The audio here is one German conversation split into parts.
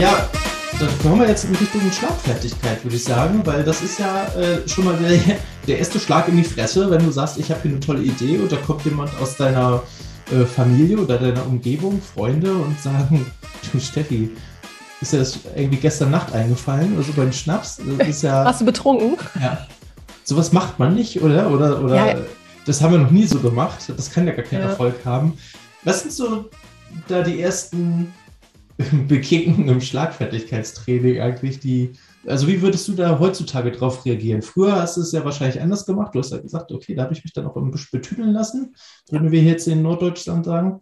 Ja, dann kommen wir jetzt in Richtung Schlagfertigkeit, würde ich sagen, weil das ist ja äh, schon mal der, der, erste Schlag in die Fresse, wenn du sagst, ich habe hier eine tolle Idee und da kommt jemand aus deiner äh, Familie oder deiner Umgebung, Freunde und sagen, du Steffi, ist dir das irgendwie gestern Nacht eingefallen oder so beim Schnaps? Ist ja, Warst du betrunken? Ja. Sowas macht man nicht, oder? Oder, oder ja. das haben wir noch nie so gemacht. Das kann ja gar keinen ja. Erfolg haben. Was sind so da die ersten Begegnungen im Schlagfertigkeitstraining eigentlich, die, also wie würdest du da heutzutage drauf reagieren? Früher hast du es ja wahrscheinlich anders gemacht. Du hast ja gesagt, okay, da habe ich mich dann auch ein bisschen betüdeln lassen, würden wir jetzt in Norddeutschland sagen.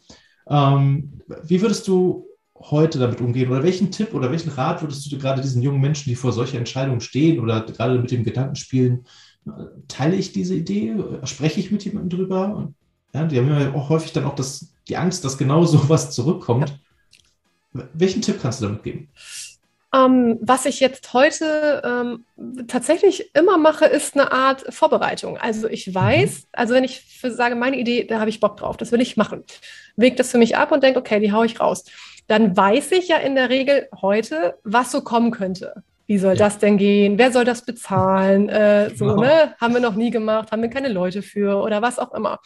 Ähm, wie würdest du heute damit umgehen? Oder welchen Tipp oder welchen Rat würdest du gerade diesen jungen Menschen, die vor solcher Entscheidungen stehen oder gerade mit dem Gedanken spielen, teile ich diese Idee? Spreche ich mit jemandem drüber? Und, ja, die haben ja auch häufig dann auch das, die Angst, dass genau so was zurückkommt. Welchen Tipp kannst du damit geben? Ähm, was ich jetzt heute ähm, tatsächlich immer mache, ist eine Art Vorbereitung. Also ich weiß, mhm. also wenn ich sage, meine Idee, da habe ich Bock drauf, das will ich machen, wege das für mich ab und denke, okay, die haue ich raus. Dann weiß ich ja in der Regel heute, was so kommen könnte. Wie soll ja. das denn gehen? Wer soll das bezahlen? Äh, so, genau. ne? Haben wir noch nie gemacht, haben wir keine Leute für oder was auch immer.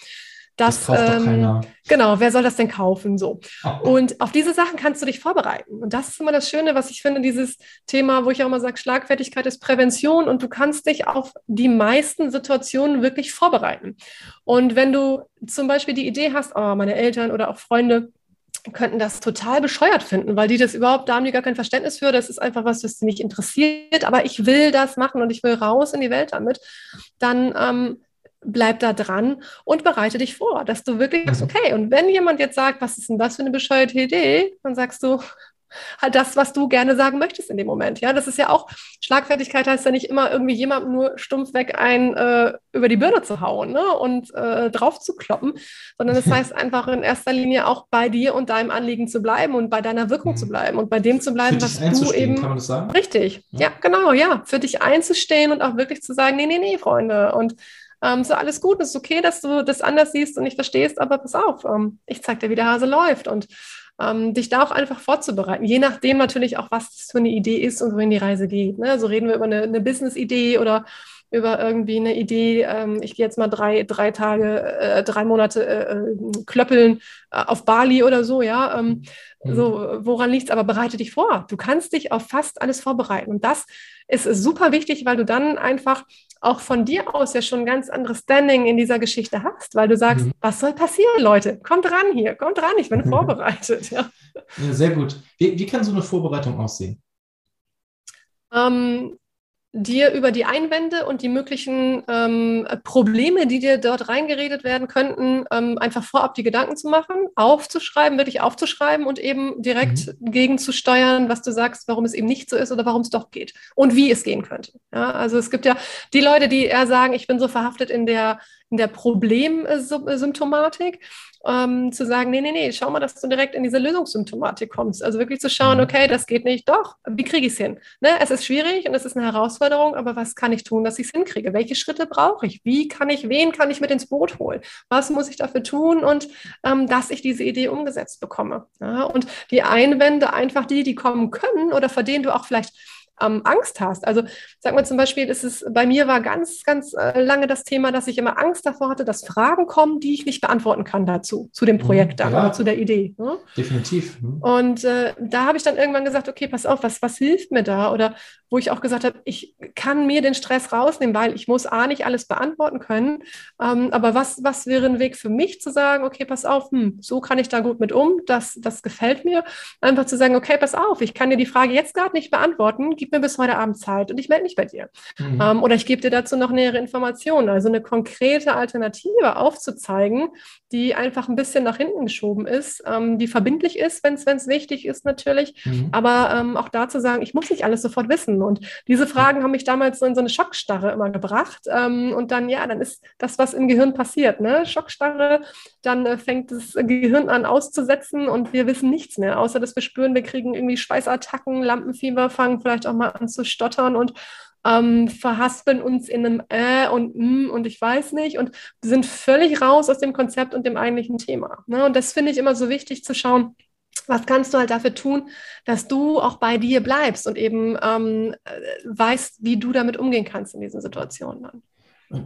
Das, das ähm. Genau, wer soll das denn kaufen? So. Oh. Und auf diese Sachen kannst du dich vorbereiten. Und das ist immer das Schöne, was ich finde, dieses Thema, wo ich auch immer sage, Schlagfertigkeit ist Prävention und du kannst dich auf die meisten Situationen wirklich vorbereiten. Und wenn du zum Beispiel die Idee hast, oh, meine Eltern oder auch Freunde, könnten das total bescheuert finden, weil die das überhaupt, da haben die gar kein Verständnis für. Das ist einfach was, das sie nicht interessiert, aber ich will das machen und ich will raus in die Welt damit. Dann ähm, bleib da dran und bereite dich vor, dass du wirklich sagst, mhm. okay, und wenn jemand jetzt sagt, was ist denn das für eine bescheuerte Idee, dann sagst du, halt das, was du gerne sagen möchtest in dem Moment. Ja, das ist ja auch, Schlagfertigkeit heißt ja nicht immer irgendwie jemandem nur stumpf weg ein äh, über die Birne zu hauen ne? und äh, drauf zu kloppen, sondern es das heißt einfach in erster Linie auch bei dir und deinem Anliegen zu bleiben und bei deiner Wirkung mhm. zu bleiben und bei dem zu bleiben, was du eben. Kann man das sagen? Richtig, ja. ja, genau, ja. Für dich einzustehen und auch wirklich zu sagen, nee, nee, nee, Freunde. Und ähm, so alles gut, es ist okay, dass du das anders siehst und nicht verstehst, aber pass auf, ähm, ich zeig dir, wie der Hase läuft und ähm, dich da auch einfach vorzubereiten, je nachdem natürlich auch, was das für eine Idee ist und wohin die Reise geht. Ne? So reden wir über eine, eine Business-Idee oder über irgendwie eine Idee, ähm, ich gehe jetzt mal drei, drei Tage, äh, drei Monate äh, äh klöppeln äh, auf Bali oder so, ja. Ähm, mhm. So, woran liegt es? Aber bereite dich vor. Du kannst dich auf fast alles vorbereiten. Und das ist super wichtig, weil du dann einfach auch von dir aus ja schon ein ganz anderes Standing in dieser Geschichte hast, weil du sagst, mhm. was soll passieren, Leute? Kommt ran hier, kommt ran, ich bin vorbereitet. Ja. ja sehr gut. Wie, wie, kann so eine Vorbereitung aussehen? Ähm, dir über die Einwände und die möglichen ähm, Probleme, die dir dort reingeredet werden könnten, ähm, einfach vorab die Gedanken zu machen, aufzuschreiben, wirklich aufzuschreiben und eben direkt mhm. gegenzusteuern, was du sagst, warum es eben nicht so ist oder warum es doch geht und wie es gehen könnte. Ja, also es gibt ja die Leute, die eher sagen, ich bin so verhaftet in der in der Problemsymptomatik ähm, zu sagen, nee, nee, nee, schau mal, dass du direkt in diese Lösungssymptomatik kommst. Also wirklich zu schauen, mhm. okay, das geht nicht, doch, wie kriege ich es hin? Ne? Es ist schwierig und es ist eine Herausforderung, aber was kann ich tun, dass ich es hinkriege? Welche Schritte brauche ich? Wie kann ich, wen kann ich mit ins Boot holen? Was muss ich dafür tun und ähm, dass ich diese Idee umgesetzt bekomme? Ja? Und die Einwände einfach die, die kommen können oder vor denen du auch vielleicht ähm, Angst hast. Also sag mal zum Beispiel, ist es, bei mir war ganz, ganz äh, lange das Thema, dass ich immer Angst davor hatte, dass Fragen kommen, die ich nicht beantworten kann dazu, zu dem mhm, Projekt dann, ja, zu der Idee. Ne? Definitiv. Mhm. Und äh, da habe ich dann irgendwann gesagt, okay, pass auf, was, was hilft mir da? Oder wo ich auch gesagt habe, ich kann mir den Stress rausnehmen, weil ich muss A, nicht alles beantworten können. Ähm, aber was, was wäre ein Weg für mich zu sagen, okay, pass auf, hm, so kann ich da gut mit um, das, das gefällt mir. Einfach zu sagen, okay, pass auf, ich kann dir die Frage jetzt gerade nicht beantworten, gib mir bis heute Abend Zeit und ich melde mich bei dir. Mhm. Ähm, oder ich gebe dir dazu noch nähere Informationen. Also eine konkrete Alternative aufzuzeigen, die einfach ein bisschen nach hinten geschoben ist, ähm, die verbindlich ist, wenn es wichtig ist natürlich. Mhm. Aber ähm, auch da zu sagen, ich muss nicht alles sofort wissen. Und diese Fragen haben mich damals so in so eine Schockstarre immer gebracht. Ähm, und dann, ja, dann ist das, was im Gehirn passiert. Ne? Schockstarre, dann äh, fängt das Gehirn an auszusetzen und wir wissen nichts mehr, außer dass wir spüren, wir kriegen irgendwie Schweißattacken, Lampenfieber, fangen vielleicht auch mal an zu stottern und ähm, verhaspeln uns in einem Äh und M und ich weiß nicht und sind völlig raus aus dem Konzept und dem eigentlichen Thema. Ne? Und das finde ich immer so wichtig zu schauen, was kannst du halt dafür tun, dass du auch bei dir bleibst und eben ähm, äh, weißt, wie du damit umgehen kannst in diesen Situationen dann?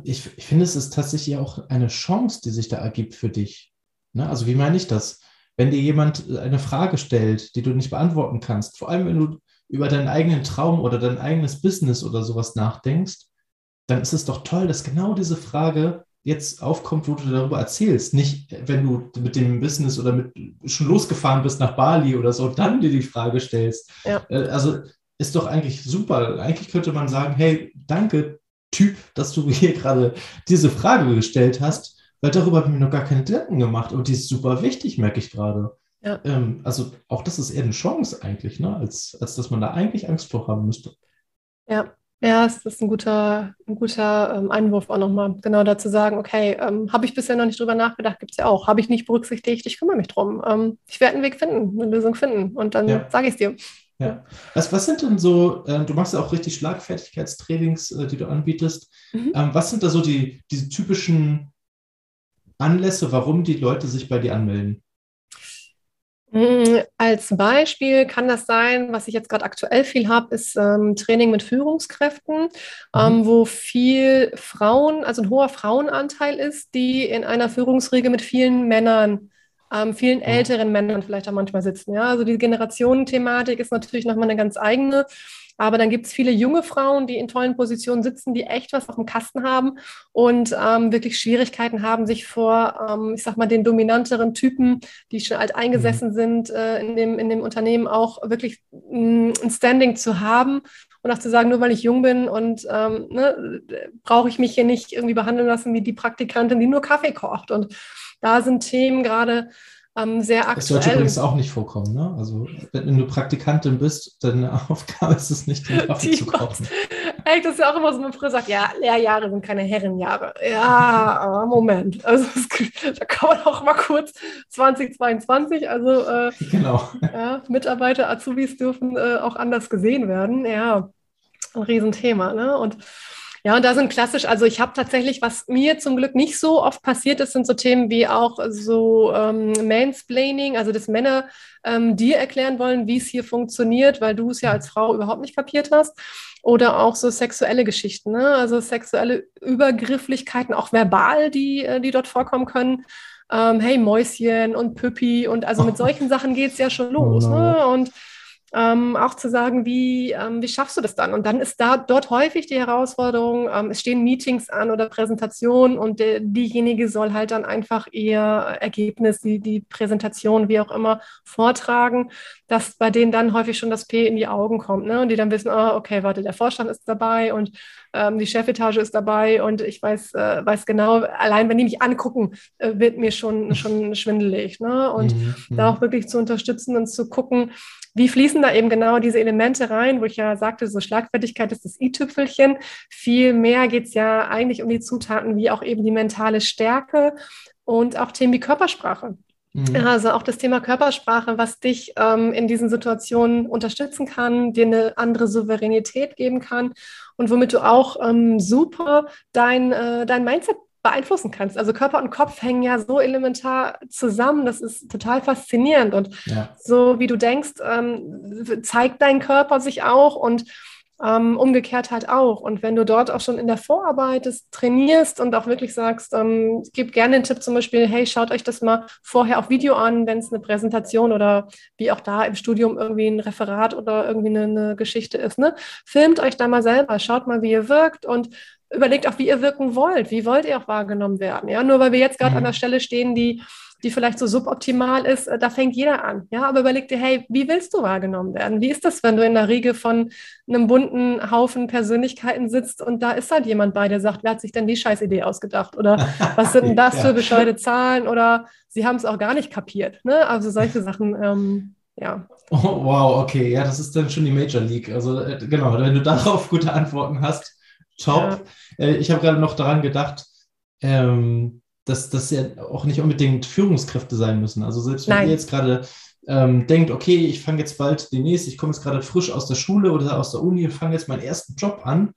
Ich, ich finde, es ist tatsächlich auch eine Chance, die sich da ergibt für dich. Ne? Also wie meine ich das? Wenn dir jemand eine Frage stellt, die du nicht beantworten kannst, vor allem wenn du über deinen eigenen Traum oder dein eigenes Business oder sowas nachdenkst, dann ist es doch toll, dass genau diese Frage jetzt aufkommt, wo du darüber erzählst. Nicht, wenn du mit dem Business oder mit schon losgefahren bist nach Bali oder so, dann dir die Frage stellst. Ja. Äh, also ist doch eigentlich super. Eigentlich könnte man sagen, hey, danke, Typ, dass du hier gerade diese Frage gestellt hast, weil darüber habe ich mir noch gar keine Gedanken gemacht und die ist super wichtig, merke ich gerade. Ja. Ähm, also auch das ist eher eine Chance eigentlich, ne? als, als dass man da eigentlich Angst vor haben müsste. Ja, ja, das ist ein guter, ein guter ähm, Einwurf auch nochmal, genau dazu sagen, okay, ähm, habe ich bisher noch nicht drüber nachgedacht, gibt es ja auch. Habe ich nicht berücksichtigt, ich kümmere mich drum. Ähm, ich werde einen Weg finden, eine Lösung finden und dann ja. sage ich es dir. Ja. Was, was sind denn so, äh, du machst ja auch richtig Schlagfertigkeitstrainings, äh, die du anbietest. Mhm. Ähm, was sind da so die, diese typischen Anlässe, warum die Leute sich bei dir anmelden? Mm, als Beispiel kann das sein, was ich jetzt gerade aktuell viel habe, ist ähm, Training mit Führungskräften, mhm. ähm, wo viel Frauen, also ein hoher Frauenanteil ist, die in einer Führungsriege mit vielen Männern, ähm, vielen älteren Männern vielleicht auch manchmal sitzen. Ja? Also die Generationenthematik ist natürlich nochmal eine ganz eigene. Aber dann gibt es viele junge Frauen, die in tollen Positionen sitzen, die echt was auf dem Kasten haben und ähm, wirklich Schwierigkeiten haben, sich vor, ähm, ich sag mal, den dominanteren Typen, die schon alt eingesessen mhm. sind, äh, in, dem, in dem Unternehmen auch wirklich mm, ein Standing zu haben und auch zu sagen, nur weil ich jung bin und ähm, ne, brauche ich mich hier nicht irgendwie behandeln lassen wie die Praktikantin, die nur Kaffee kocht. Und da sind Themen gerade ähm, sehr aktuell. Das sollte übrigens auch nicht vorkommen. Ne? Also wenn du Praktikantin bist, deine Aufgabe ist es nicht, den Kaffee zu kochen. Echt, das ist ja auch immer so, wenn man früher sagt, ja, Lehrjahre sind keine Herrenjahre. Ja, Moment. Also da kann man auch mal kurz 2022, also äh, genau. Ja, Mitarbeiter, Azubis dürfen äh, auch anders gesehen werden. Ja, ein Riesenthema. Ne? Und ja, und da sind klassisch, also ich habe tatsächlich, was mir zum Glück nicht so oft passiert ist, sind so Themen wie auch so ähm, Mansplaining, also dass Männer ähm, dir erklären wollen, wie es hier funktioniert, weil du es ja als Frau überhaupt nicht kapiert hast. Oder auch so sexuelle Geschichten, ne? also sexuelle Übergrifflichkeiten, auch verbal, die, äh, die dort vorkommen können. Ähm, hey Mäuschen und Püppi und also mit solchen Sachen geht es ja schon los. Oh ne? Und ähm, auch zu sagen, wie, ähm, wie schaffst du das dann? Und dann ist da dort häufig die Herausforderung, ähm, es stehen Meetings an oder Präsentationen und der, diejenige soll halt dann einfach ihr Ergebnis, die, die Präsentation, wie auch immer, vortragen, dass bei denen dann häufig schon das P in die Augen kommt ne? und die dann wissen, oh, okay, warte, der Vorstand ist dabei und ähm, die Chefetage ist dabei und ich weiß, äh, weiß genau, allein wenn die mich angucken, äh, wird mir schon, schon schwindelig. Ne? Und mhm. da auch wirklich zu unterstützen und zu gucken, wie fließen da eben genau diese Elemente rein, wo ich ja sagte, so Schlagfertigkeit ist das i-Tüpfelchen. Viel mehr geht es ja eigentlich um die Zutaten, wie auch eben die mentale Stärke und auch Themen wie Körpersprache. Mhm. Also auch das Thema Körpersprache, was dich ähm, in diesen Situationen unterstützen kann, dir eine andere Souveränität geben kann und womit du auch ähm, super dein, äh, dein Mindset beeinflussen kannst. Also Körper und Kopf hängen ja so elementar zusammen. Das ist total faszinierend. Und ja. so wie du denkst, ähm, zeigt dein Körper sich auch und ähm, umgekehrt halt auch. Und wenn du dort auch schon in der Vorarbeit das trainierst und auch wirklich sagst, ähm, gib gerne den Tipp zum Beispiel, hey, schaut euch das mal vorher auf Video an, wenn es eine Präsentation oder wie auch da im Studium irgendwie ein Referat oder irgendwie eine, eine Geschichte ist. Ne? Filmt euch da mal selber, schaut mal, wie ihr wirkt und überlegt auch, wie ihr wirken wollt. Wie wollt ihr auch wahrgenommen werden? Ja, nur weil wir jetzt gerade mhm. an der Stelle stehen, die, die vielleicht so suboptimal ist, äh, da fängt jeder an. Ja, aber überleg dir, hey, wie willst du wahrgenommen werden? Wie ist das, wenn du in der Riege von einem bunten Haufen Persönlichkeiten sitzt und da ist halt jemand bei, der sagt, wer hat sich denn die Scheißidee ausgedacht? Oder was sind denn das ja. für bescheuerte Zahlen? Oder sie haben es auch gar nicht kapiert. Ne? Also solche Sachen, ähm, ja. Oh, wow, okay, ja, das ist dann schon die Major League. Also äh, genau, wenn du darauf gute Antworten hast, top. Ja. Äh, ich habe gerade noch daran gedacht, ähm, dass das ja auch nicht unbedingt Führungskräfte sein müssen. Also selbst wenn Nein. ihr jetzt gerade ähm, denkt, okay, ich fange jetzt bald demnächst, ich komme jetzt gerade frisch aus der Schule oder aus der Uni und fange jetzt meinen ersten Job an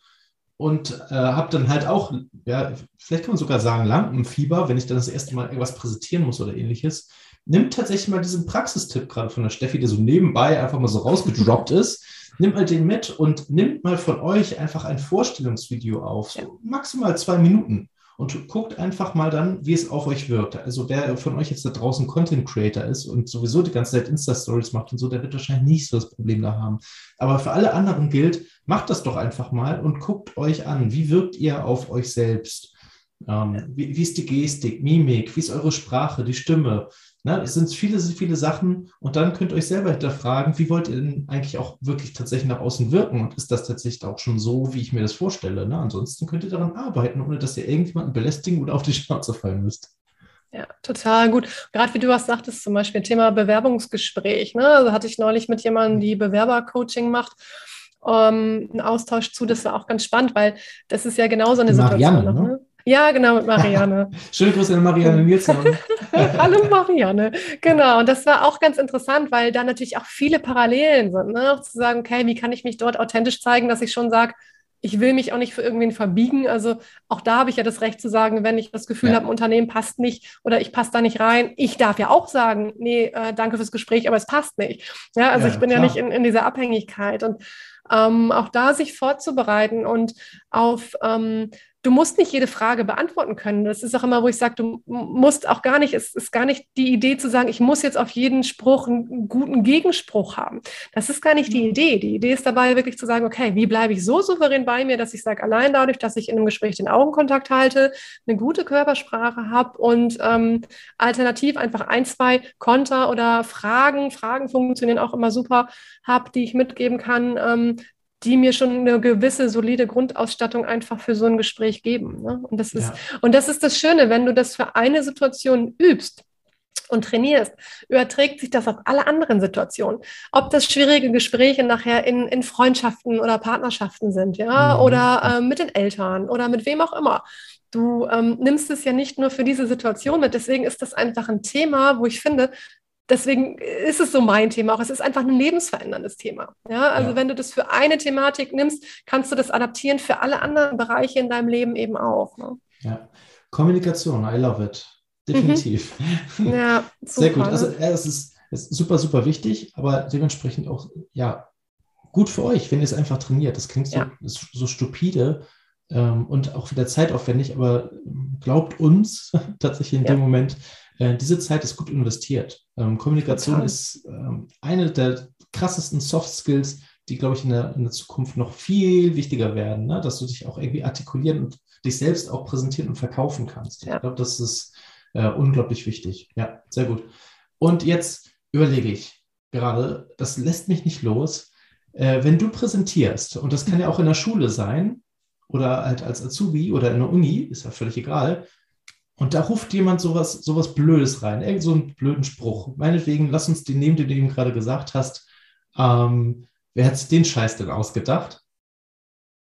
und äh, habe dann halt auch, ja, vielleicht kann man sogar sagen, Lampenfieber, wenn ich dann das erste Mal irgendwas präsentieren muss oder ähnliches. nimmt tatsächlich mal diesen Praxistipp gerade von der Steffi, der so nebenbei einfach mal so rausgedroppt ist. Nimmt mal den mit und nimmt mal von euch einfach ein Vorstellungsvideo auf, so maximal zwei Minuten und guckt einfach mal dann, wie es auf euch wirkt. Also wer von euch jetzt da draußen Content Creator ist und sowieso die ganze Zeit Insta-Stories macht und so, der wird wahrscheinlich nicht so das Problem da haben. Aber für alle anderen gilt, macht das doch einfach mal und guckt euch an, wie wirkt ihr auf euch selbst. Ähm, wie, wie ist die Gestik, Mimik, wie ist eure Sprache, die Stimme? Ne, es sind viele, viele Sachen und dann könnt ihr euch selber hinterfragen, wie wollt ihr denn eigentlich auch wirklich tatsächlich nach außen wirken und ist das tatsächlich auch schon so, wie ich mir das vorstelle? Ne? Ansonsten könnt ihr daran arbeiten, ohne dass ihr irgendjemanden belästigen oder auf die Schnauze fallen müsst. Ja, total gut. Gerade wie du was sagtest, zum Beispiel Thema Bewerbungsgespräch. Ne? Also hatte ich neulich mit jemandem, die Bewerbercoaching macht, ähm, einen Austausch zu. Das war auch ganz spannend, weil das ist ja genauso eine Marianne, Situation. Ne? Ja, genau, mit Marianne. Schöne Grüße an Marianne Nielsen. Hallo Marianne. Genau, und das war auch ganz interessant, weil da natürlich auch viele Parallelen sind. Ne? Auch zu sagen, okay, wie kann ich mich dort authentisch zeigen, dass ich schon sage, ich will mich auch nicht für irgendwen verbiegen. Also auch da habe ich ja das Recht zu sagen, wenn ich das Gefühl ja. habe, ein Unternehmen passt nicht oder ich passe da nicht rein. Ich darf ja auch sagen, nee, äh, danke fürs Gespräch, aber es passt nicht. Ja, also ja, ich bin klar. ja nicht in, in dieser Abhängigkeit. Und ähm, auch da sich vorzubereiten und auf ähm, du musst nicht jede Frage beantworten können. Das ist auch immer, wo ich sage, du musst auch gar nicht, es ist gar nicht die Idee zu sagen, ich muss jetzt auf jeden Spruch einen guten Gegenspruch haben. Das ist gar nicht die mhm. Idee. Die Idee ist dabei wirklich zu sagen, okay, wie bleibe ich so souverän bei mir, dass ich sage, allein dadurch, dass ich in einem Gespräch den Augenkontakt halte, eine gute Körpersprache habe und ähm, alternativ einfach ein, zwei Konter oder Fragen, Fragen funktionieren auch immer super, habe, die ich mitgeben kann, ähm, die mir schon eine gewisse solide Grundausstattung einfach für so ein Gespräch geben. Ne? Und, das ist, ja. und das ist das Schöne, wenn du das für eine Situation übst, und trainierst, überträgt sich das auf alle anderen Situationen. Ob das schwierige Gespräche nachher in, in Freundschaften oder Partnerschaften sind, ja, mhm. oder äh, mit den Eltern oder mit wem auch immer. Du ähm, nimmst es ja nicht nur für diese Situation mit. Deswegen ist das einfach ein Thema, wo ich finde, deswegen ist es so mein Thema auch. Es ist einfach ein lebensveränderndes Thema. Ja, also ja. wenn du das für eine Thematik nimmst, kannst du das adaptieren für alle anderen Bereiche in deinem Leben eben auch. Ne? Ja, Kommunikation, I love it. Definitiv. Mhm. Ja, super, sehr gut. Also es ist, ist super, super wichtig, aber dementsprechend auch, ja, gut für euch, wenn ihr es einfach trainiert. Das klingt so, ja. so stupide ähm, und auch wieder zeitaufwendig, aber glaubt uns tatsächlich in ja. dem Moment, äh, diese Zeit ist gut investiert. Ähm, Kommunikation Total. ist ähm, eine der krassesten Soft Skills, die, glaube ich, in der, in der, Zukunft noch viel wichtiger werden, ne? dass du dich auch irgendwie artikulieren und dich selbst auch präsentieren und verkaufen kannst. Ja. Ich glaube, das ist äh, unglaublich wichtig. Ja, sehr gut. Und jetzt überlege ich gerade, das lässt mich nicht los, äh, wenn du präsentierst, und das kann ja auch in der Schule sein oder halt als Azubi oder in der Uni, ist ja völlig egal, und da ruft jemand sowas, sowas Blödes rein, irgend so einen blöden Spruch. Meinetwegen, lass uns den nehmen, den du eben gerade gesagt hast. Ähm, wer hat sich den Scheiß denn ausgedacht?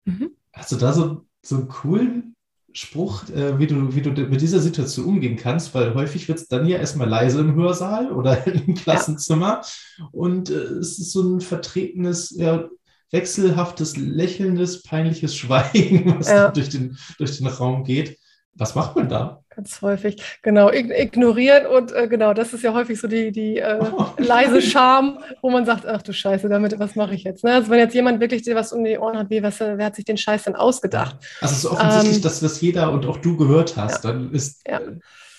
Mhm. Hast du da so, so einen coolen Spruch, äh, wie, du, wie du mit dieser Situation umgehen kannst? Weil häufig wird es dann ja erstmal leise im Hörsaal oder im Klassenzimmer. Ja. Und äh, es ist so ein vertretenes, ja, wechselhaftes, lächelndes, peinliches Schweigen, was ja. durch, den, durch den Raum geht. Was macht man da? Ganz häufig, genau, ignorieren und äh, genau, das ist ja häufig so die, die äh, oh, leise Scham, wo man sagt, ach du Scheiße, damit, was mache ich jetzt? Ne? Also wenn jetzt jemand wirklich dir was um die Ohren hat, wie, was, wer hat sich den Scheiß denn ausgedacht? Also es ist offensichtlich, ähm, dass das jeder und auch du gehört hast. Ja, dann ist ja.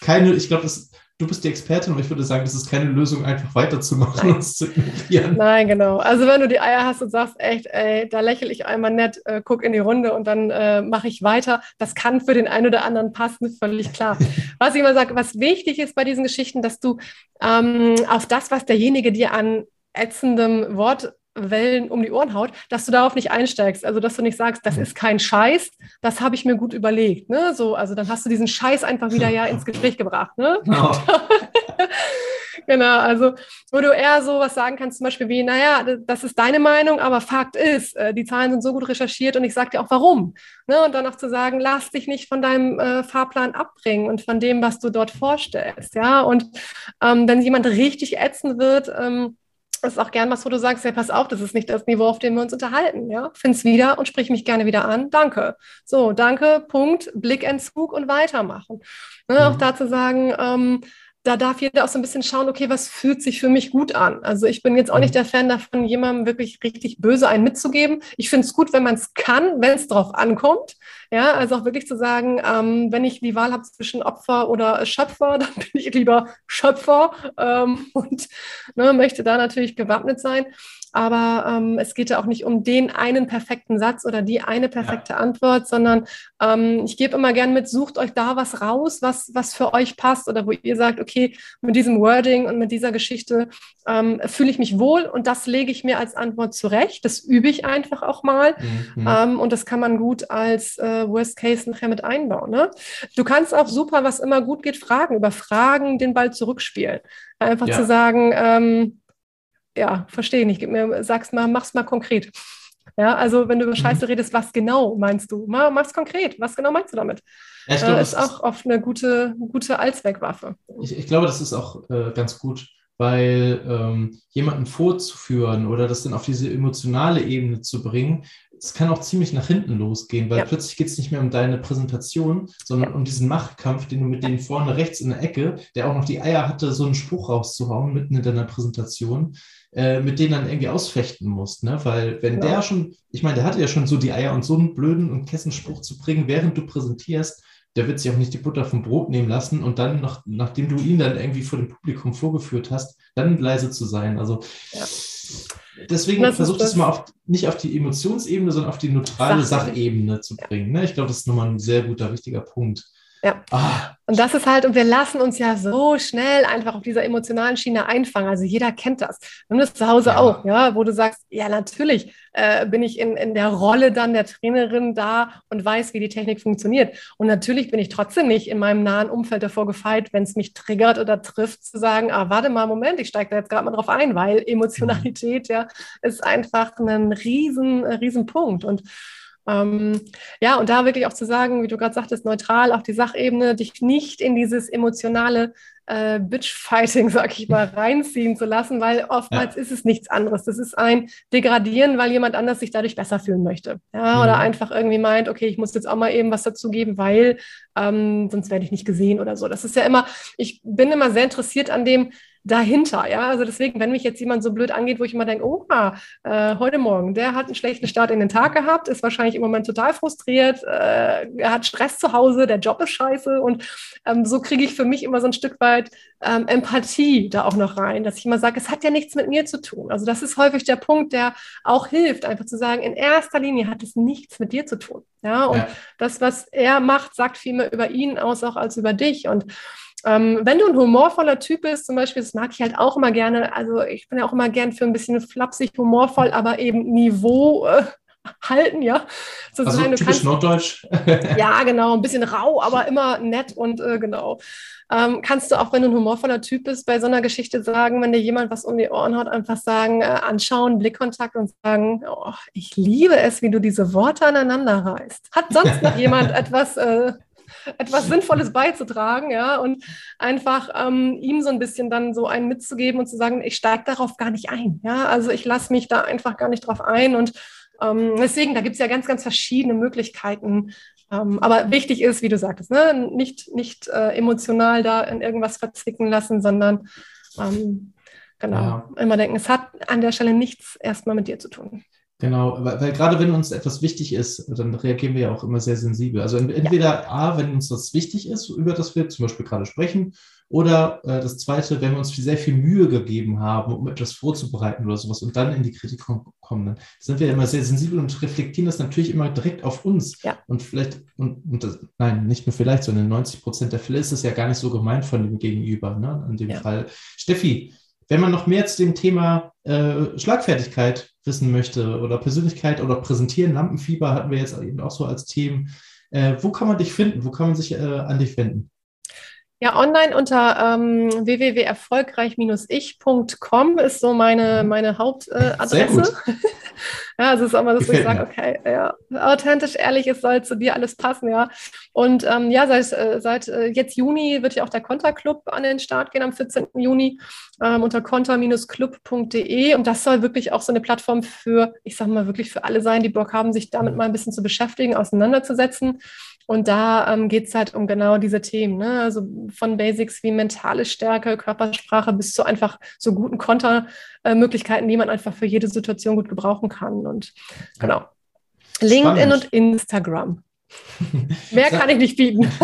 keine, ich glaube, das du bist die Expertin und ich würde sagen, das ist keine Lösung, einfach weiterzumachen und zu ignorieren. Nein, genau. Also wenn du die Eier hast und sagst, echt, ey, da lächle ich einmal nett, äh, guck in die Runde und dann äh, mache ich weiter, das kann für den einen oder anderen passen, völlig klar. was ich immer sage, was wichtig ist bei diesen Geschichten, dass du ähm, auf das, was derjenige dir an ätzendem Wort Wellen um die Ohren haut, dass du darauf nicht einsteigst. Also, dass du nicht sagst, das ist kein Scheiß, das habe ich mir gut überlegt. Ne? So, also dann hast du diesen Scheiß einfach wieder ja ins Gespräch gebracht. Ne? Oh. genau, also wo du eher so was sagen kannst, zum Beispiel wie, naja, das ist deine Meinung, aber Fakt ist, äh, die Zahlen sind so gut recherchiert und ich sage dir auch warum. Ne? Und dann auch zu sagen, lass dich nicht von deinem äh, Fahrplan abbringen und von dem, was du dort vorstellst. Ja, und ähm, wenn jemand richtig ätzen wird, ähm, ist auch gern was, wo du sagst, ja, pass auf, das ist nicht das Niveau, auf dem wir uns unterhalten. Ja? Find's wieder und sprich mich gerne wieder an. Danke. So, danke, Punkt, Blickentzug und weitermachen. Ne, mhm. Auch dazu sagen, ähm, da darf jeder auch so ein bisschen schauen, okay, was fühlt sich für mich gut an? Also ich bin jetzt auch nicht mhm. der Fan davon, jemandem wirklich richtig böse einen mitzugeben. Ich finde es gut, wenn man es kann, wenn es drauf ankommt. Ja, also auch wirklich zu sagen, ähm, wenn ich die Wahl habe zwischen Opfer oder Schöpfer, dann bin ich lieber Schöpfer ähm, und ne, möchte da natürlich gewappnet sein. Aber ähm, es geht ja auch nicht um den einen perfekten Satz oder die eine perfekte ja. Antwort, sondern ähm, ich gebe immer gern mit, sucht euch da was raus, was, was für euch passt oder wo ihr sagt, okay, mit diesem Wording und mit dieser Geschichte ähm, fühle ich mich wohl und das lege ich mir als Antwort zurecht. Das übe ich einfach auch mal mhm. Ähm, und das kann man gut als äh, Worst Case nachher mit einbauen. Ne? Du kannst auch super, was immer gut geht, fragen, über Fragen den Ball zurückspielen. Einfach ja. zu sagen, ähm, ja, verstehe nicht. Gib mir, sag's mal, mach's mal konkret. Ja, also wenn du über mhm. Scheiße mhm. redest, was genau meinst du? Mal, mach's konkret. Was genau meinst du damit? Ja, ich glaub, äh, ist auch oft eine gute, gute Allzweckwaffe. Ich, ich glaube, das ist auch äh, ganz gut, weil ähm, jemanden vorzuführen oder das dann auf diese emotionale Ebene zu bringen, es kann auch ziemlich nach hinten losgehen, weil ja. plötzlich geht es nicht mehr um deine Präsentation, sondern ja. um diesen Machtkampf, den du mit denen vorne rechts in der Ecke, der auch noch die Eier hatte, so einen Spruch rauszuhauen mitten in deiner Präsentation, äh, mit denen dann irgendwie ausfechten musst. Ne? Weil wenn ja. der schon, ich meine, der hatte ja schon so die Eier und so einen blöden und Kessenspruch zu bringen, während du präsentierst, der wird sich auch nicht die Butter vom Brot nehmen lassen und dann, noch, nachdem du ihn dann irgendwie vor dem Publikum vorgeführt hast, dann leise zu sein. Also ja. deswegen versucht es mal auf, nicht auf die Emotionsebene, sondern auf die neutrale Sachebene zu bringen. Ne? Ich glaube, das ist nochmal ein sehr guter, wichtiger Punkt. Ja. Ah. Und das ist halt, und wir lassen uns ja so schnell einfach auf dieser emotionalen Schiene einfangen. Also jeder kennt das. Haben das zu Hause ja. auch, ja, wo du sagst, ja, natürlich äh, bin ich in, in der Rolle dann der Trainerin da und weiß, wie die Technik funktioniert. Und natürlich bin ich trotzdem nicht in meinem nahen Umfeld davor gefeit, wenn es mich triggert oder trifft, zu sagen, ah, warte mal, Moment, ich steige da jetzt gerade mal drauf ein, weil Emotionalität ja ist einfach ein riesen, riesen Punkt. Und ähm, ja, und da wirklich auch zu sagen, wie du gerade sagtest, neutral auf die Sachebene, dich nicht in dieses emotionale äh, Bitch-Fighting, sag ich mal, reinziehen zu lassen, weil oftmals ja. ist es nichts anderes. Das ist ein Degradieren, weil jemand anders sich dadurch besser fühlen möchte. Ja, mhm. oder einfach irgendwie meint, okay, ich muss jetzt auch mal eben was dazu geben, weil ähm, sonst werde ich nicht gesehen oder so. Das ist ja immer, ich bin immer sehr interessiert an dem, dahinter. Ja, also deswegen, wenn mich jetzt jemand so blöd angeht, wo ich immer denke, oh, äh, heute Morgen, der hat einen schlechten Start in den Tag gehabt, ist wahrscheinlich im Moment total frustriert, äh, er hat Stress zu Hause, der Job ist scheiße und ähm, so kriege ich für mich immer so ein Stück weit ähm, Empathie da auch noch rein, dass ich immer sage, es hat ja nichts mit mir zu tun. Also das ist häufig der Punkt, der auch hilft, einfach zu sagen, in erster Linie hat es nichts mit dir zu tun. Ja, und ja. das, was er macht, sagt viel mehr über ihn aus, auch als über dich. Und ähm, wenn du ein humorvoller Typ bist, zum Beispiel, das mag ich halt auch immer gerne, also ich bin ja auch immer gern für ein bisschen flapsig, humorvoll, aber eben Niveau äh, halten, ja. So also sein, typisch kannst, Norddeutsch. ja, genau, ein bisschen rau, aber immer nett und äh, genau. Ähm, kannst du auch, wenn du ein humorvoller Typ bist, bei so einer Geschichte sagen, wenn dir jemand was um die Ohren hat, einfach sagen, äh, anschauen, Blickkontakt und sagen, oh, ich liebe es, wie du diese Worte aneinander reißt. Hat sonst noch jemand etwas äh, etwas Sinnvolles beizutragen, ja, und einfach ähm, ihm so ein bisschen dann so einen mitzugeben und zu sagen, ich steige darauf gar nicht ein, ja, also ich lasse mich da einfach gar nicht drauf ein und ähm, deswegen, da gibt es ja ganz, ganz verschiedene Möglichkeiten, ähm, aber wichtig ist, wie du sagtest, ne, nicht, nicht äh, emotional da in irgendwas verzwicken lassen, sondern ähm, genau, ja. immer denken, es hat an der Stelle nichts erstmal mit dir zu tun. Genau, weil, weil, gerade wenn uns etwas wichtig ist, dann reagieren wir ja auch immer sehr sensibel. Also entweder ja. A, wenn uns das wichtig ist, über das wir zum Beispiel gerade sprechen, oder äh, das Zweite, wenn wir uns sehr viel Mühe gegeben haben, um etwas vorzubereiten oder sowas und dann in die Kritik kommen, dann sind wir immer sehr sensibel und reflektieren das natürlich immer direkt auf uns. Ja. Und vielleicht, und, und das, nein, nicht nur vielleicht, sondern in 90 Prozent der Fälle ist es ja gar nicht so gemeint von dem Gegenüber, ne? in dem ja. Fall. Steffi, wenn man noch mehr zu dem Thema äh, Schlagfertigkeit wissen möchte oder Persönlichkeit oder Präsentieren, Lampenfieber hatten wir jetzt eben auch so als Themen, äh, wo kann man dich finden? Wo kann man sich äh, an dich wenden? Ja, online unter ähm, www.erfolgreich-ich.com ist so meine, meine Hauptadresse. Äh, ja, also ist auch mal das, wo ich sage, okay, ja, authentisch, ehrlich, es soll zu dir alles passen, ja. Und ähm, ja, seit, äh, seit äh, jetzt Juni wird ja auch der Konterclub an den Start gehen, am 14. Juni ähm, unter konter-club.de und das soll wirklich auch so eine Plattform für, ich sag mal, wirklich für alle sein, die Bock haben, sich damit mal ein bisschen zu beschäftigen, auseinanderzusetzen Und da ähm, geht es halt um genau diese Themen. Ne? Also von Basics wie mentale Stärke, Körpersprache bis zu einfach so guten Kontermöglichkeiten, die man einfach für jede Situation gut gebrauchen kann. Und genau. LinkedIn Spannend. und Instagram. Mehr kann ich nicht bieten.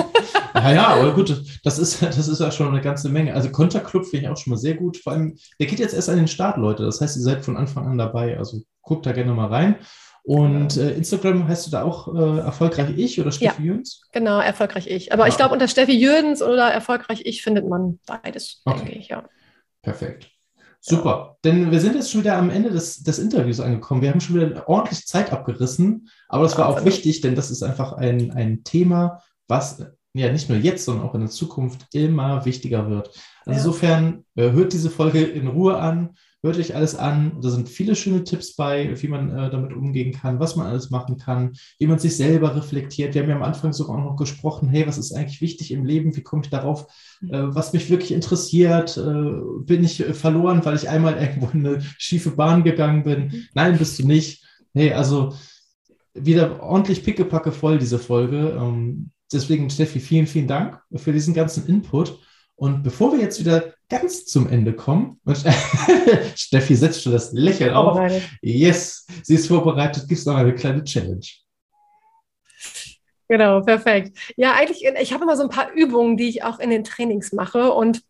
Naja, aber gut, das ist, das ist ja schon eine ganze Menge. Also Konterclub finde ich auch schon mal sehr gut. Vor allem, der geht jetzt erst an den Start, Leute. Das heißt, ihr seid von Anfang an dabei. Also guckt da gerne mal rein. Und äh, Instagram heißt du da auch äh, erfolgreich ich oder Steffi ja, Jürgens? Genau, erfolgreich ich. Aber ah. ich glaube, unter Steffi Jürgens oder erfolgreich ich findet man beides, okay. denke ich, ja. Perfekt. Super. Denn wir sind jetzt schon wieder am Ende des, des Interviews angekommen. Wir haben schon wieder ordentlich Zeit abgerissen, aber das war auch wichtig, denn das ist einfach ein, ein Thema, was ja nicht nur jetzt, sondern auch in der Zukunft immer wichtiger wird. Also ja. insofern äh, hört diese Folge in Ruhe an, hört euch alles an. Da sind viele schöne Tipps bei, wie man äh, damit umgehen kann, was man alles machen kann, wie man sich selber reflektiert. Wir haben ja am Anfang sogar auch noch gesprochen, hey, was ist eigentlich wichtig im Leben? Wie komme ich darauf, äh, was mich wirklich interessiert? Äh, bin ich verloren, weil ich einmal irgendwo in eine schiefe Bahn gegangen bin? Mhm. Nein, bist du nicht. Hey, also wieder ordentlich pickepacke voll, diese Folge. Ähm, deswegen, Steffi, vielen, vielen Dank für diesen ganzen Input. Und bevor wir jetzt wieder ganz zum Ende kommen, und Steffi setzt schon das Lächeln auf. Yes, sie ist vorbereitet, gibt es noch eine kleine Challenge. Genau, perfekt. Ja, eigentlich, ich habe immer so ein paar Übungen, die ich auch in den Trainings mache. Und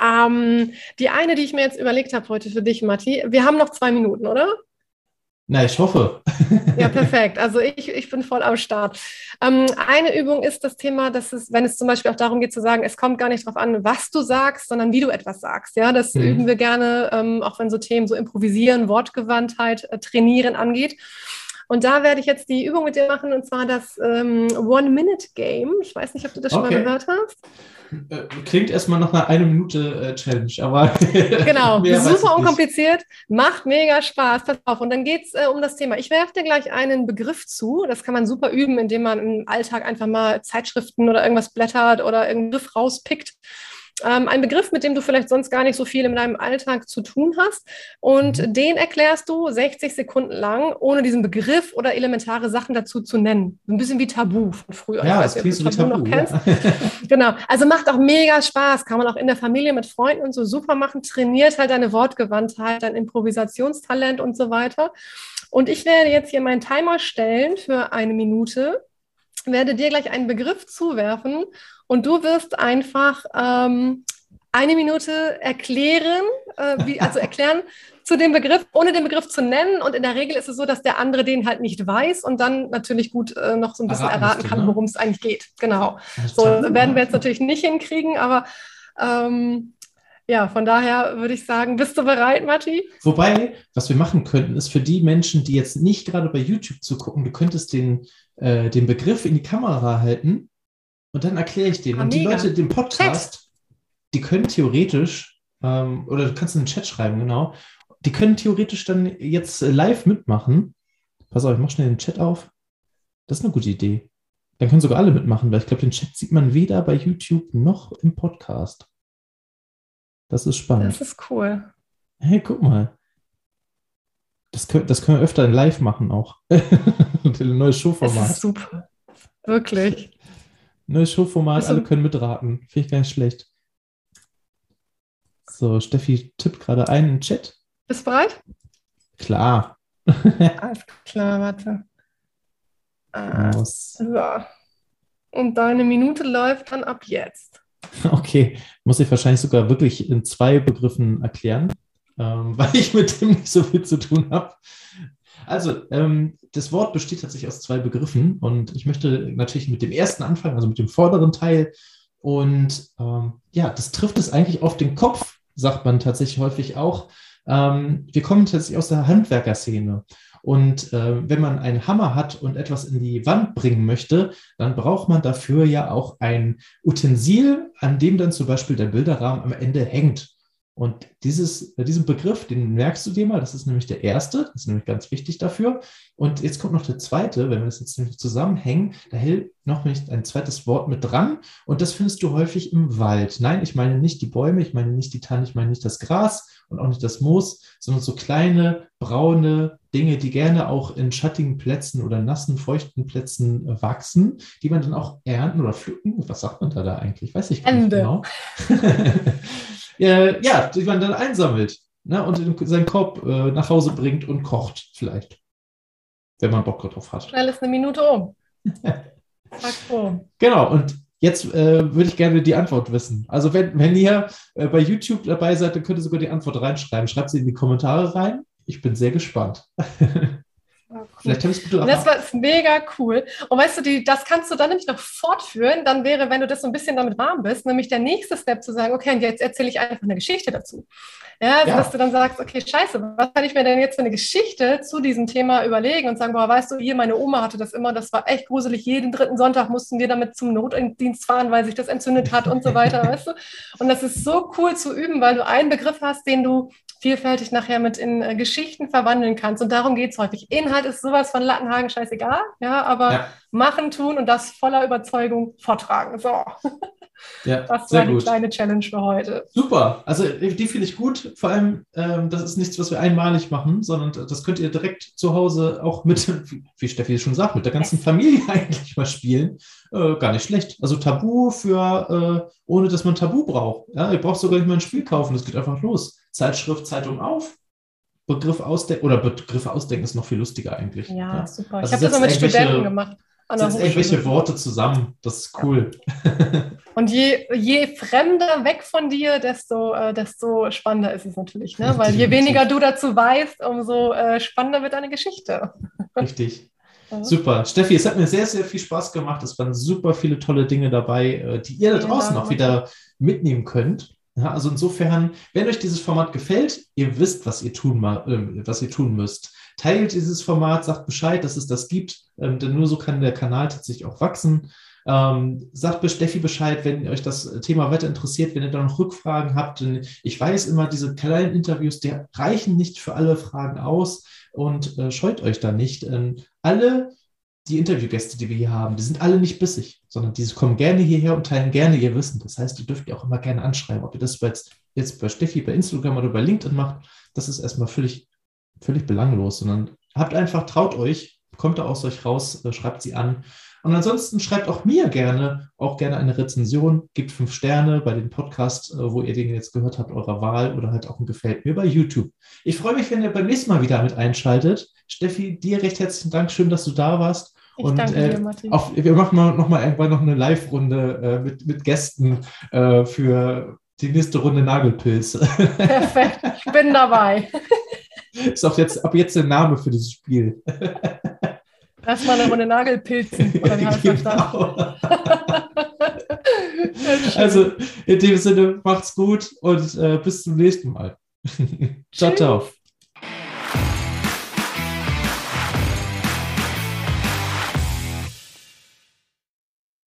ähm, die eine, die ich mir jetzt überlegt habe heute für dich, Matti, wir haben noch zwei Minuten, oder? Na, ich hoffe. Ja, perfekt. Also ich, ich bin voll am Start. Ähm, eine Übung ist das Thema, dass es, wenn es zum Beispiel auch darum geht zu sagen, es kommt gar nicht darauf an, was du sagst, sondern wie du etwas sagst. Ja, das mhm. üben wir gerne, ähm, auch wenn so Themen so improvisieren, Wortgewandtheit, äh, trainieren angeht. Und da werde ich jetzt die Übung mit dir machen, und zwar das ähm, One-Minute-Game. Ich weiß nicht, ob du das schon okay. mal gehört hast. Äh, klingt erstmal nach einer eine Minute äh, Challenge, aber. genau, super unkompliziert, macht mega Spaß. Pass auf, und dann geht es äh, um das Thema. Ich werfe dir gleich einen Begriff zu. Das kann man super üben, indem man im Alltag einfach mal Zeitschriften oder irgendwas blättert oder irgendeinen Begriff rauspickt ähm, ein Begriff, mit dem du vielleicht sonst gar nicht so viel in deinem Alltag zu tun hast. Und mhm. den erklärst du 60 Sekunden lang, ohne diesen Begriff oder elementare Sachen dazu zu nennen. Ein bisschen wie Tabu von früher. Ja, ob du Tabu, Tabu noch kennst. Ja. genau. Also macht auch mega Spaß. Kann man auch in der Familie mit Freunden und so super machen. Trainiert halt deine Wortgewandtheit, dein Improvisationstalent und so weiter. Und ich werde jetzt hier meinen Timer stellen für eine Minute werde dir gleich einen Begriff zuwerfen und du wirst einfach ähm, eine Minute erklären, äh, wie, also erklären zu dem Begriff, ohne den Begriff zu nennen. Und in der Regel ist es so, dass der andere den halt nicht weiß und dann natürlich gut äh, noch so ein bisschen erraten, erraten kann, ne? worum es eigentlich geht. Genau. So werden wir jetzt natürlich nicht hinkriegen, aber ähm, ja, von daher würde ich sagen, bist du bereit, Matti? Wobei, was wir machen könnten, ist für die Menschen, die jetzt nicht gerade bei YouTube zugucken, du könntest den, äh, den Begriff in die Kamera halten und dann erkläre ich den. Ah, und die Leute, den Podcast, Chat. die können theoretisch, ähm, oder du kannst in den Chat schreiben, genau, die können theoretisch dann jetzt live mitmachen. Pass auf, ich mach schnell den Chat auf. Das ist eine gute Idee. Dann können sogar alle mitmachen, weil ich glaube, den Chat sieht man weder bei YouTube noch im Podcast. Das ist spannend. Das ist cool. Hey, guck mal. Das können, das können wir öfter live machen auch. ein neues Showformat. Das ist super. Wirklich. Neues Showformat, alle können mitraten. Finde ich gar nicht schlecht. So, Steffi tippt gerade ein im Chat. Bist du bereit? Klar. Alles klar, warte. Ah, so. Und deine Minute läuft dann ab jetzt. Okay, muss ich wahrscheinlich sogar wirklich in zwei Begriffen erklären, ähm, weil ich mit dem nicht so viel zu tun habe. Also, ähm, das Wort besteht tatsächlich aus zwei Begriffen und ich möchte natürlich mit dem ersten anfangen, also mit dem vorderen Teil. Und ähm, ja, das trifft es eigentlich auf den Kopf, sagt man tatsächlich häufig auch. Ähm, wir kommen tatsächlich aus der Handwerkerszene. Und äh, wenn man einen Hammer hat und etwas in die Wand bringen möchte, dann braucht man dafür ja auch ein Utensil, an dem dann zum Beispiel der Bilderrahmen am Ende hängt. Und dieses, diesen Begriff, den merkst du dir mal, das ist nämlich der erste, das ist nämlich ganz wichtig dafür. Und jetzt kommt noch der zweite, wenn wir das jetzt nämlich zusammenhängen, da hält noch ein zweites Wort mit dran. Und das findest du häufig im Wald. Nein, ich meine nicht die Bäume, ich meine nicht die Tanne, ich meine nicht das Gras und auch nicht das Moos, sondern so kleine braune Dinge, die gerne auch in schattigen Plätzen oder nassen, feuchten Plätzen äh, wachsen, die man dann auch ernten oder pflücken. Was sagt man da, da eigentlich? Weiß ich gar nicht genau. ja, die man dann einsammelt ne, und in seinen Korb äh, nach Hause bringt und kocht vielleicht. Wenn man Bock drauf hat. Schnell ist eine Minute um. Genau, und jetzt äh, würde ich gerne die Antwort wissen. Also wenn, wenn ihr äh, bei YouTube dabei seid, dann könnt ihr sogar die Antwort reinschreiben. Schreibt sie in die Kommentare rein. Ich bin sehr gespannt. Cool. Vielleicht habe ich es Das war mega cool. Und weißt du, die, das kannst du dann nämlich noch fortführen. Dann wäre, wenn du das so ein bisschen damit warm bist, nämlich der nächste Step zu sagen, okay, und jetzt erzähle ich einfach eine Geschichte dazu. Ja, also ja. dass du dann sagst, okay, scheiße, was kann ich mir denn jetzt für eine Geschichte zu diesem Thema überlegen und sagen, boah, weißt du, hier, meine Oma hatte das immer, das war echt gruselig. Jeden dritten Sonntag mussten wir damit zum Notdienst fahren, weil sich das entzündet hat und so weiter, weißt du? Und das ist so cool zu üben, weil du einen Begriff hast, den du vielfältig nachher mit in äh, Geschichten verwandeln kannst. Und darum geht es häufig. Inhalt ist sowas von Lattenhagen scheißegal, ja, aber ja. machen, tun und das voller Überzeugung vortragen. So. Ja, das war die gut. kleine Challenge für heute. Super. Also die finde ich gut. Vor allem, ähm, das ist nichts, was wir einmalig machen, sondern das könnt ihr direkt zu Hause auch mit, wie Steffi schon sagt, mit der ganzen Familie eigentlich mal spielen. Äh, gar nicht schlecht. Also Tabu für, äh, ohne dass man Tabu braucht. Ja, ihr braucht sogar nicht mal ein Spiel kaufen, das geht einfach los. Zeitschrift, Zeitung auf, Begriff ausdenken, oder Begriffe ausdenken ist noch viel lustiger eigentlich. Ja, ja. super. Also ich habe das mal mit Studenten gemacht. Setzt irgendwelche Worte zusammen. Das ist cool. Ja. Und je, je fremder weg von dir, desto, äh, desto spannender ist es natürlich. Ne? Weil je weniger du dazu weißt, umso äh, spannender wird deine Geschichte. Richtig. Super. Steffi, es hat mir sehr, sehr viel Spaß gemacht. Es waren super viele tolle Dinge dabei, äh, die ihr da draußen auch wieder mitnehmen könnt. Ja, also insofern, wenn euch dieses Format gefällt, ihr wisst, was ihr tun, äh, was ihr tun müsst. Teilt dieses Format, sagt Bescheid, dass es das gibt, ähm, denn nur so kann der Kanal tatsächlich auch wachsen. Ähm, sagt Steffi Bescheid, wenn euch das Thema weiter interessiert, wenn ihr da noch Rückfragen habt. Denn ich weiß immer, diese kleinen Interviews, die reichen nicht für alle Fragen aus und äh, scheut euch da nicht. Ähm, alle die Interviewgäste, die wir hier haben, die sind alle nicht bissig, sondern die kommen gerne hierher und teilen gerne ihr Wissen. Das heißt, ihr dürft ihr auch immer gerne anschreiben, ob ihr das jetzt, jetzt bei Steffi, bei Instagram oder bei LinkedIn macht. Das ist erstmal völlig, völlig belanglos, sondern habt einfach, traut euch, kommt da aus euch raus, äh, schreibt sie an und ansonsten schreibt auch mir gerne, auch gerne eine Rezension, gebt fünf Sterne bei dem Podcast, äh, wo ihr den jetzt gehört habt, eurer Wahl oder halt auch ein Gefällt mir bei YouTube. Ich freue mich, wenn ihr beim nächsten Mal wieder mit einschaltet. Steffi, dir recht herzlichen Dank, schön, dass du da warst. Ich und danke dir, äh, Martin. Auf, wir machen mal noch mal irgendwann noch eine Live-Runde äh, mit, mit Gästen äh, für die nächste Runde Nagelpilz. Perfekt, ich bin dabei. Ist auch jetzt ab jetzt der Name für dieses Spiel. Erstmal eine Runde Nagelpilzen. Oder wie heißt genau. also in dem Sinne, macht's gut und äh, bis zum nächsten Mal. ciao, ciao.